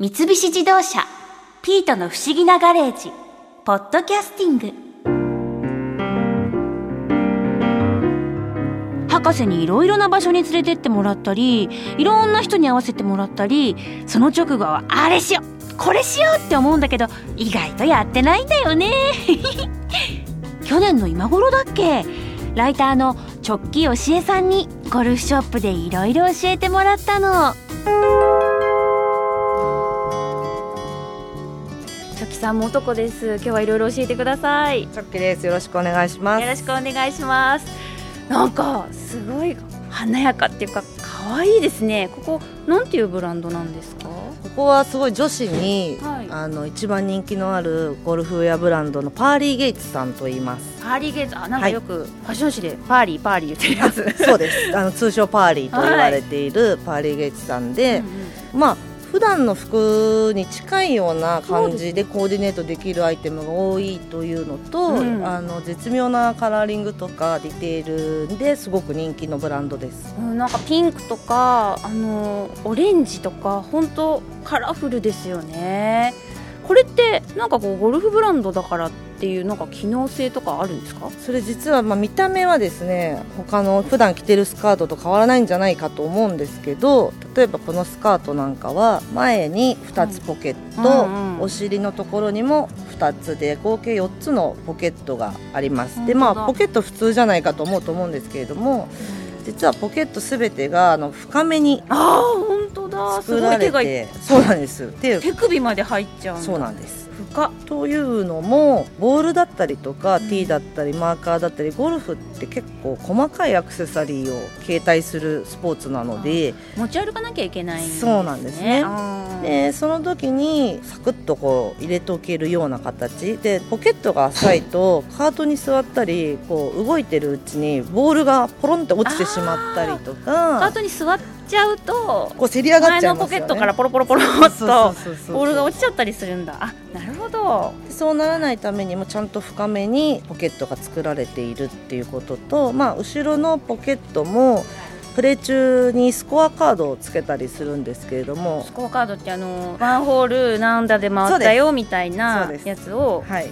三菱自動車「ピートの不思議なガレージ」「ポッドキャスティング」博士にいろいろな場所に連れてってもらったりいろんな人に会わせてもらったりその直後はあれしようこれしようって思うんだけど意外とやってないんだよね。去年の今頃だっけ？ライターの直木よしえさんにゴルフショップでいろいろ教えてもらったの。さんも男です。今日はいろいろ教えてください。よ一寸木です。よろしくお願いします。ろしくお願いします。なんかすごい華やかっていうか可愛いですね。ここなんていうブランドなんですか？ここはすごい女子に、はい。あの一番人気のあるゴルフウェアブランドのパーリーゲイツさんと言います。パーリーゲイツあなんかはい。よくファッション誌でパーリーパーリー言ってるやつ。そうです。あの通称パーリーと言われているパーリーゲイツさんで、まあ普段の服に近いような感じでコーディネートできるアイテムが多いというのと、うんあの絶妙なカラーリングとかディテールですごく人気のブランドです。うんなんかピンクとかあのオレンジとか本当カラフルですよねこれってなんかこうゴルフブランドだからっていうなんか機能性とかあるんですか？それ実はまあ見た目はですね他の普段着てるスカートと変わらないんじゃないかと思うんですけど例えばこのスカートなんかは前に2つポケット、うんうんお尻のところにも2つで合計4つのポケットがあります。でまあポケット普通じゃないかと思うと思うんですけれども実はポケットすべてがあの深めにああ本当だす作られて。そうなんです。手手首まで入っちゃうそうなんです。深っ。というのもボールだったりとか、うん。ティーだったりマーカーだったりゴルフって結構細かいアクセサリーを携帯するスポーツなので持ち歩かなきゃいけないね。そうなんですね。でその時にサクッとこう入れておけるような形。でポケットが浅いとカートに座ったりこう動いてるうちにボールがポロンって落ちてしまったりとカーかトに座っちゃうとこうせり上がっ前ちゃいね。のポケットからポロポロポロっとボールが落ちちゃったりするんだ。あなるほど。そうならないためにもちゃんと深めにポケットが作られているっていうことと、まあ、後ろのポケットもプレー中にスコアカードをつけたりするんですけれども。スコアカードってあのワンホール何打で回ったよみたいそなやつをはい、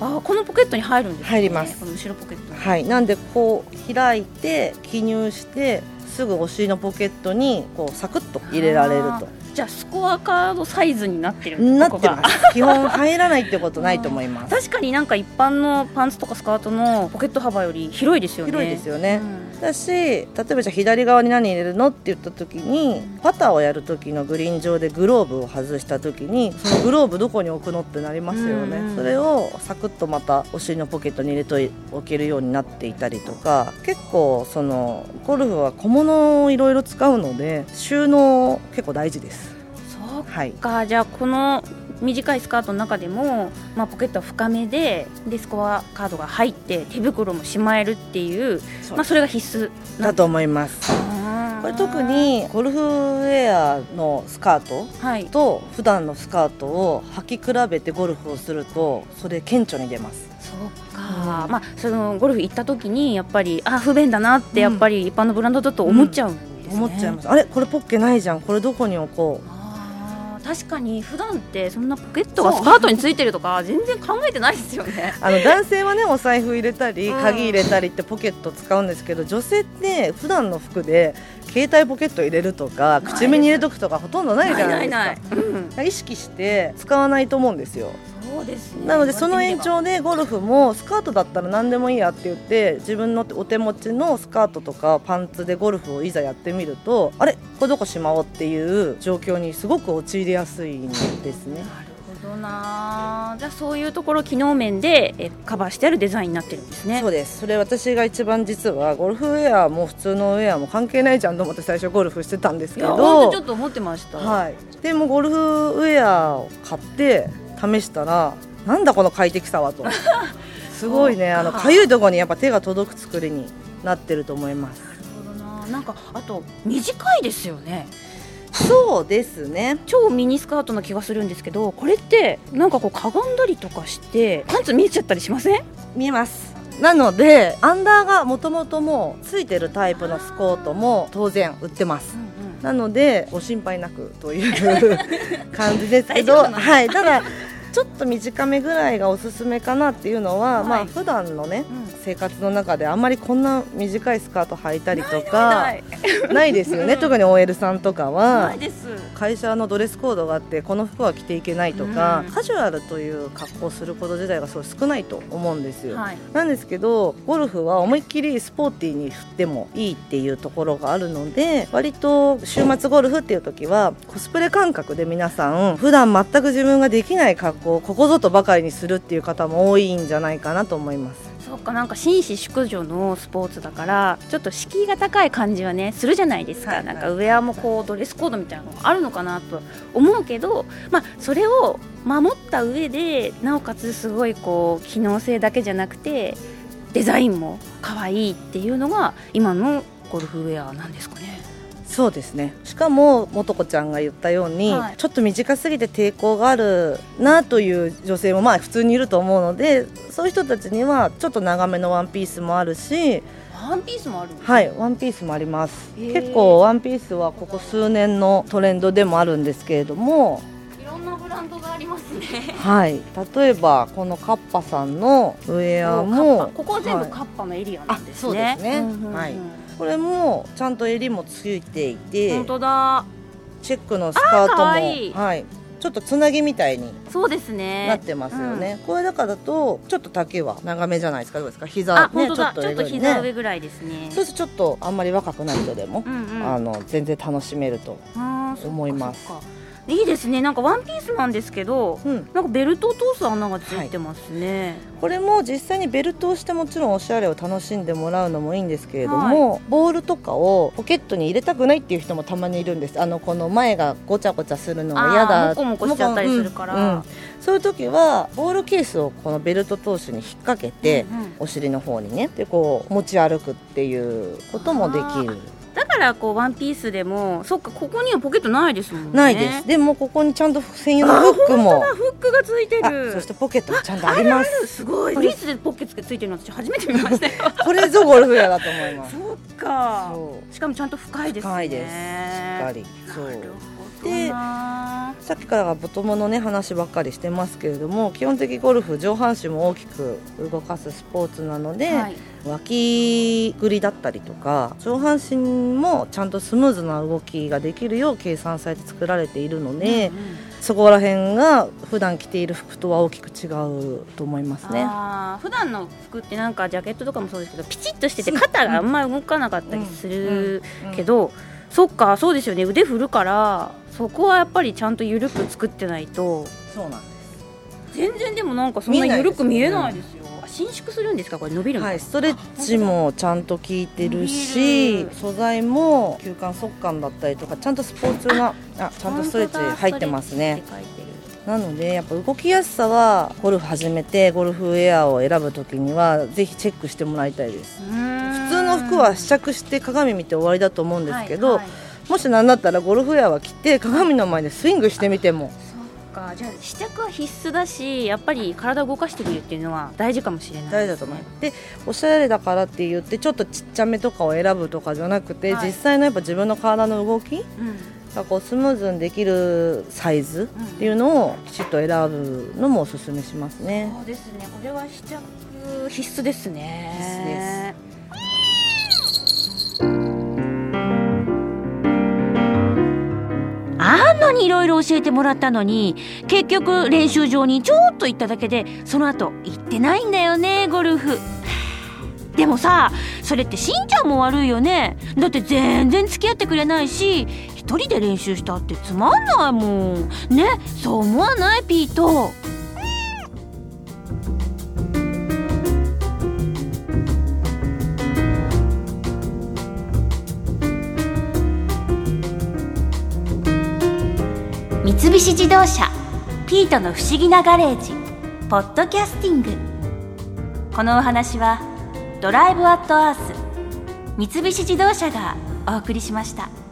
あこのポケットに入るんですね。入ります。この後ろポケットに。はい、なんでこう開いて記入してすぐお尻のポケットにこうサクッと入れられると。じゃあスコアカードサイズになってるなってます。基本入らないってことないと思います。確かになんか一般のパンツとかスカートのポケット幅より広いですよね。広いですよね、うん。だし例えばじゃあ左側に何入れるのって言った時にパターをやる時のグリーン上でグローブを外した時にそのグローブどこに置くのってなりますよね、うん。うんそれをサクッとまたお尻のポケットに入れておけるようになっていたりとか結構そのゴルフは小物をいろいろ使うので収納結構大事ですそうはいかじゃあこの短いスカートの中でも、まあ、ポケットは深めででスコアカードが入って手袋もしまえるっていうまあ、それが必須だと思います。これ特にゴルフウェアのスカートはい。と普段のスカートを履き比べてゴルフをするとそれ顕著に出ます。そうか、うんまあそのゴルフ行った時にやっぱりあ不便だなってやっぱり一般のブランドだと思っちゃうんですね、思っちゃいます。あれ？これポッケないじゃん。これどこに置こう？確かに普段ってそんなポケットがスカートについてるとか 全然考えてないですよね。あの男性はねお財布入れたりうん鍵入れたりってポケット使うんですけど女性って普段の服で携帯ポケット入れるとか口紅入れとくとかほとんどないじゃないですか。意識して使わないと思うんですよそうですね。なのでその延長でゴルフもスカートだったら何でもいいやって言って自分のお手持ちのスカートとかパンツでゴルフをいざやってみるとあれこれどこしまおうっていう状況にすごく陥りやすいんですね。どな。じゃあそういうところ機能面でえカバーしてあるデザインになってるんですね。そうです。それ私が一番実はゴルフウェアも普通のウェアも関係ないじゃんと思って最初ゴルフしてたんですいやけど本当ちょっと思ってました、はい、でもゴルフウェアを買って試したらなんだこの快適さはと。すごいねあのか。かゆいところにやっぱ手が届く作りになってると思います。なるほどな。なんかあと短いですよね。そうですね。超ミニスカートな気がするんですけどこれってなんかこうかがんだりとかしてパンツ見えちゃったりしません？見えます。なのでアンダーがもともともうついてるタイプのスコートも当然売ってます。なのでご心配なくという 感じですけどはい。ただちょっと短めぐらいがおすすめかなっていうのは、はいまあ普段のね、うん生活の中であんまりこんな短いスカート履いたりとかないですよね。特に OL さんとかは。会社のドレスコードがあってこの服は着ていけないとか、うん。カジュアルという格好をすること自体がすごい少ないと思うんですよ、はい。なんですけどゴルフは思いっきりスポーティーに振ってもいいっていうところがあるので割と週末ゴルフっていう時はコスプレ感覚で皆さん普段全く自分ができない格好をここぞとばかりにするっていう方も多いんじゃないかなと思いますそっかなんか紳士淑女のスポーツだからちょっと敷居が高い感じはねするじゃないですか、はいなんかウェアもこうドレスコードみたいなのがあるのかなと思うけどまあそれを守った上でなおかつすごいこう機能性だけじゃなくてデザインも可愛いっていうのが今のゴルフウェアなんですかねそうですね。しかも素子ちゃんが言ったように、はい。ちょっと短すぎて抵抗があるなという女性もまあ普通にいると思うのでそういう人たちにはちょっと長めのワンピースもあるしワンピースもあるはいワンピースもあります。結構ワンピースはここ数年のトレンドでもあるんですけれどもいろんなブランドがありますね。はい。例えばこのカッパさんのウェアもパここは全部はい。カッパのエリアなんですね、あそうですね。んうんうん。はいこれもちゃんと襟もついていて本当だ。チェックのスカートもはい、ちょっとつなぎみたいにそうですね。なってますよね、これだからだとちょっと丈は長めじゃないですか？どうですか？膝あ、ねちょっと膝上ぐらいですね。そうするとちょっとあんまり若くない人でも、うんうん。あの全然楽しめると、思いますいいですね。なんかワンピースなんですけど、うん、なんかベルトを通す穴がついてますね。これも実際にベルトをしてもちろんおしゃれを楽しんでもらうのもいいんですけれども、ボールとかをポケットに入れたくないっていう人もたまにいるんです。あのこの前がごちゃごちゃするのが嫌あだーもこもこしちゃったりするから。うん。うんそういう時はボールケースをこのベルト通しに引っ掛けて、うんうん。お尻の方にね。でこう持ち歩くっていうこともできる。だからこうワンピースでも、そっかここにはポケットないですもんね。ないです。でもここにちゃんと専用のフックもあ、フックがついてある。そしてポケットもちゃんとありますすごい。ブリーツでポッケつけついてるの私初めて見ましたよ。これぞゴルフウェアだと思いますそっか。そうしかもちゃんと深いですね。深いですしっかりそうなるほどな。さっきからがボトムのね話ばっかりしてますけれども基本的ゴルフ上半身も大きく動かすスポーツなので、はい。脇ぐりだったりとか上半身もちゃんとスムーズな動きができるよう計算されて作られているので、うんうんそこら辺が普段着ている服とは大きく違うと思いますね。普段の服ってなんかジャケットとかもそうですけどピチッとしてて肩があんまり動かなかったりするけど、そっかそうですよね。腕振るからそこはやっぱりちゃんと緩く作ってないと。そうなん全然でもなんかそんな緩く見えないですよ。あ伸縮す。るんですか？これ伸びるんはい、ですストレッチもちゃんと効いてる伸し素材も吸汗速乾だったりとかちゃんとスポーツなあちゃんとストレッチ入ってますね。なのでやっぱ動きやすさはゴルフ始めてゴルフウェアを選ぶ時にはぜひチェックしてもらいたいです。普普通の服は試着して鏡見て終わりだと思うんですけど、はいはい。もし何だったらゴルフウェアは着て鏡の前でスイングしてみても。じゃあ試着は必須だしやっぱり体を動かしてみるっていうのは大事かもしれない大事だと思いますでおしゃれだからって言ってちょっとちっちゃめとかを選ぶとかじゃなくて、はい。実際のやっぱ自分の体の動きうん。がこうスムーズにできるサイズっていうのをきちっと選ぶのもおすすめしますね。そうですね。これは試着必須ですね。あんなにいろいろ教えてもらったのに結局練習場にちょっと行っただけでその後行ってないんだよねゴルフ。でもさそれってしんちゃんも悪いよね。だって全然付き合ってくれないし一人で練習したってつまんないもん。ねそう思わない？ピート。三菱自動車ピートの不思議なガレージポッドキャスティングこのお話はドライブアットアース三菱自動車がお送りしました。